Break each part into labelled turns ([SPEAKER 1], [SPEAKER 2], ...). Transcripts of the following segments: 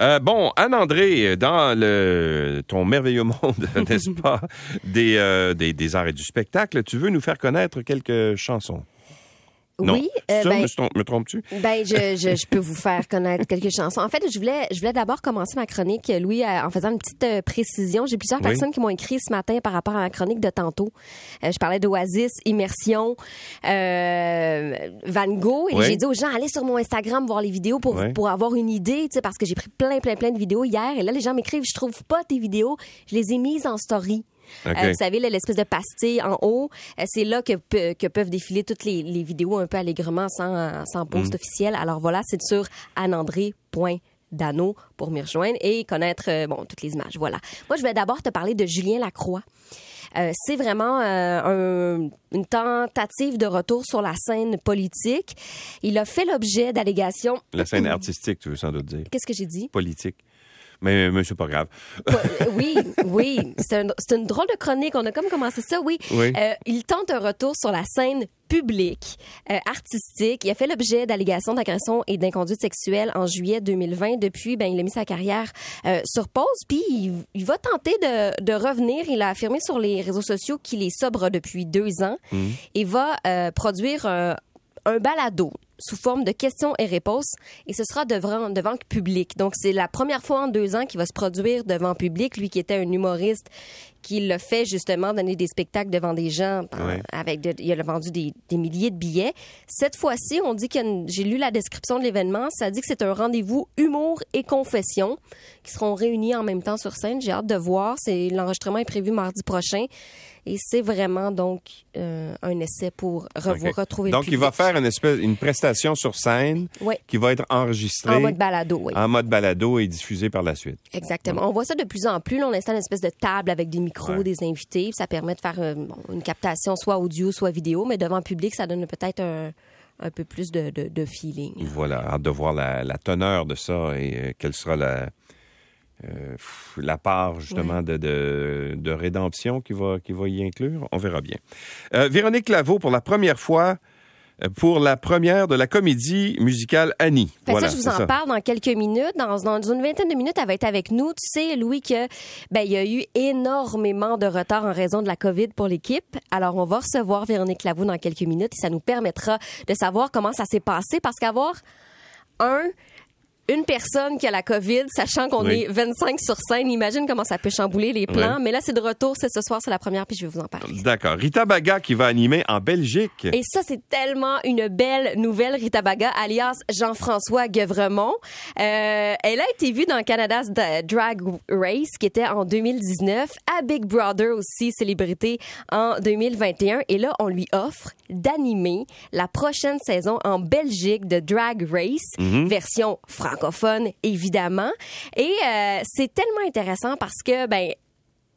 [SPEAKER 1] Euh, bon, Anne-André, dans le, ton merveilleux monde, n'est-ce pas, des, euh, des, des arts et du spectacle, tu veux nous faire connaître quelques chansons? Non.
[SPEAKER 2] Oui, euh,
[SPEAKER 1] Ça,
[SPEAKER 2] ben,
[SPEAKER 1] me, trompe- me trompes-tu?
[SPEAKER 2] ben je, je, je peux vous faire connaître quelques chansons. En fait, je voulais, je voulais d'abord commencer ma chronique, Louis, en faisant une petite euh, précision. J'ai plusieurs
[SPEAKER 1] Oui.
[SPEAKER 2] personnes qui m'ont écrit ce matin par rapport à la chronique de tantôt. Euh, je parlais d'Oasis, Immersion, Van Gogh, et
[SPEAKER 1] Oui.
[SPEAKER 2] j'ai dit aux gens allez sur mon Instagram voir les vidéos pour
[SPEAKER 1] Oui.
[SPEAKER 2] pour avoir une idée, tu sais, parce que j'ai pris plein, plein, plein de vidéos hier, et là les gens m'écrivent je trouve pas tes vidéos, je les ai mises en story. Euh, vous savez, l'espèce de pastille en haut, euh, c'est là que, pe- que peuvent défiler toutes les, les vidéos un peu allègrement sans, sans post officiel. Alors voilà, c'est sur anandré.dano pour m'y rejoindre et connaître euh, bon toutes les images. Voilà. Moi, je vais d'abord te parler de Julien Lacroix. Euh, c'est vraiment euh, un- une tentative de retour sur la scène politique. Il a fait l'objet d'allégations.
[SPEAKER 1] La scène artistique, tu veux sans doute dire.
[SPEAKER 2] Qu'est-ce que j'ai dit?
[SPEAKER 1] Politique. Mais, mais c'est pas grave.
[SPEAKER 2] Euh, oui, oui. C'est un- c'est une drôle de chronique. On a comme commencé ça, oui.
[SPEAKER 1] Oui.
[SPEAKER 2] Euh, il tente un retour sur la scène publique, euh, artistique. Il a fait l'objet d'allégations d'agression et d'inconduite sexuelle en juillet 2020. Depuis, ben, il a mis sa carrière euh, sur pause. Puis, il, il va tenter de, de revenir. Il a affirmé sur les réseaux sociaux qu'il est sobre depuis deux ans et va euh, produire un, un balado sous forme de questions et réponses et ce sera devant, devant le public. Donc, c'est la première fois en deux ans qu'il va se produire devant public. Lui qui était un humoriste qui l'a fait justement donner des spectacles devant des gens euh,
[SPEAKER 1] Ouais.
[SPEAKER 2] avec de- il a vendu des, des milliers de billets. Cette fois-ci, on dit que j'ai lu la description de l'événement, ça dit que c'est un rendez-vous humour et confession qui seront réunis en même temps sur scène. J'ai hâte de voir. C'est l'enregistrement est prévu mardi prochain et c'est vraiment donc euh, un essai pour revo-
[SPEAKER 1] OK.
[SPEAKER 2] retrouver
[SPEAKER 1] Donc,
[SPEAKER 2] le
[SPEAKER 1] il va faire une espèce, une prestation sur scène
[SPEAKER 2] Oui.
[SPEAKER 1] qui va être enregistrée
[SPEAKER 2] en mode balado, oui.
[SPEAKER 1] en mode balado et diffusée par la suite.
[SPEAKER 2] Exactement. On voit ça de plus en plus. Là, on installe une espèce de table avec des
[SPEAKER 1] Ouais.
[SPEAKER 2] des invités. puis Ça permet de faire euh, bon, une captation soit audio, soit vidéo, mais devant le public, ça donne peut-être un, un peu plus de, de- de feeling.
[SPEAKER 1] Voilà, hâte de voir la, la teneur de ça et euh, quelle sera la, euh, la part justement de, de, de rédemption qui va, qui va y inclure. On verra bien. Euh, Véronique Laveau, pour la première fois, pour la première de la comédie musicale Annie.
[SPEAKER 2] Fait
[SPEAKER 1] voilà,
[SPEAKER 2] ça, je vous en
[SPEAKER 1] ça.
[SPEAKER 2] parle dans quelques minutes. Dans, dans une vingtaine de minutes, elle va être avec nous. Tu sais, Louis, que ben il y a eu énormément de retard en raison de la COVID pour l'équipe. Alors, on va recevoir Véronique Lavaux dans quelques minutes et ça nous permettra de savoir comment ça s'est passé parce qu'avoir un une personne qui a la COVID, sachant qu'on
[SPEAKER 1] Oui.
[SPEAKER 2] est 25 sur scène, imagine comment ça peut chambouler les plans.
[SPEAKER 1] Oui.
[SPEAKER 2] Mais là, c'est de retour, c'est ce soir, c'est la première, puis je vais vous en parler.
[SPEAKER 1] D'accord. Rita Baga qui va animer en Belgique.
[SPEAKER 2] Et ça, c'est tellement une belle nouvelle, Rita Baga, alias Jean-François Guevremont. Euh, elle a été vue dans Canada's Da- Drag Race, qui était en 2019, à Big Brother aussi, célébrité en 2021. Et là, on lui offre d'animer la prochaine saison en Belgique de Drag Race, version évidemment. Et euh, c'est tellement intéressant parce que, ben,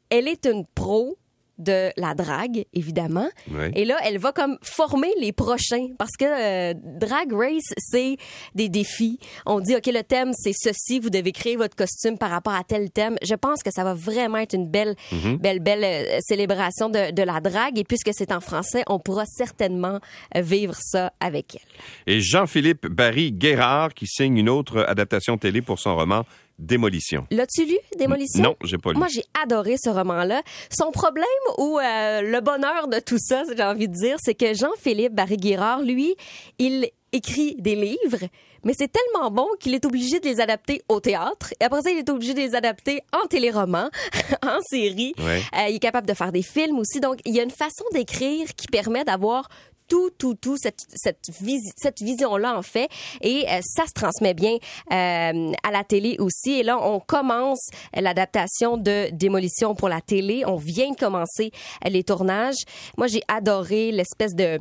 [SPEAKER 2] elle est une pro de la drague, évidemment.
[SPEAKER 1] Oui.
[SPEAKER 2] Et là, elle va comme former les prochains parce que euh, Drag Race, c'est des défis. On dit, OK, le thème, c'est ceci, vous devez créer votre costume par rapport à tel thème. Je pense que ça va vraiment être une belle, belle, belle euh, célébration de, de la drague. Et puisque c'est en français, on pourra certainement euh, vivre ça avec elle.
[SPEAKER 1] Et Jean-Philippe Barry Guérard qui signe une autre adaptation télé pour son roman Démolition.
[SPEAKER 2] L'as-tu lu, Démolition?
[SPEAKER 1] Non, j'ai pas lu.
[SPEAKER 2] Moi, j'ai adoré ce roman-là. Son problème ou euh, le bonheur de tout ça, j'ai envie de dire, c'est que Jean-Philippe Barry-Guérard, lui, il écrit des livres, mais c'est tellement bon qu'il est obligé de les adapter au théâtre. Et après ça, il est obligé de les adapter en téléroman, en série.
[SPEAKER 1] Ouais.
[SPEAKER 2] Euh, il est capable de faire des films aussi. Donc, il y a une façon d'écrire qui permet d'avoir tout, tout, tout, cette, cette, cette vision-là, en fait. Et euh, ça se transmet bien euh, à la télé aussi. Et là, on commence l'adaptation de Démolition pour la télé. On vient de commencer euh, les tournages. Moi, j'ai adoré l'espèce de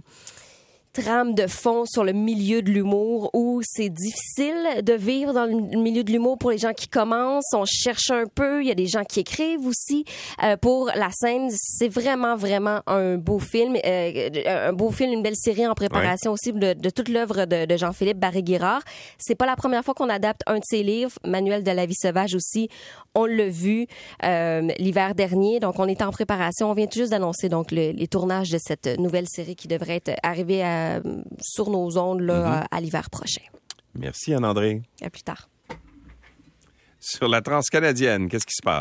[SPEAKER 2] trame de fond sur le milieu de l'humour où c'est difficile de vivre dans le milieu de l'humour pour les gens qui commencent. On cherche un peu. Il y a des gens qui écrivent aussi euh, pour la scène. C'est vraiment, vraiment un beau film. euh, un beau film, une belle série en préparation aussi de, de toute l'œuvre de, de Jean-Philippe Barré-Guérard. C'est pas la première fois qu'on adapte un de ses livres. Manuel de la vie sauvage aussi. On l'a vu euh, l'hiver dernier. Donc, on est en préparation. On vient tout juste d'annoncer donc le- les tournages de cette nouvelle série qui devrait être arrivée à- sur nos ondes là, à, à l'hiver prochain.
[SPEAKER 1] Merci Anne-André.
[SPEAKER 2] À plus tard.
[SPEAKER 1] sur la transcanadienne. Qu'est-ce qui se passe?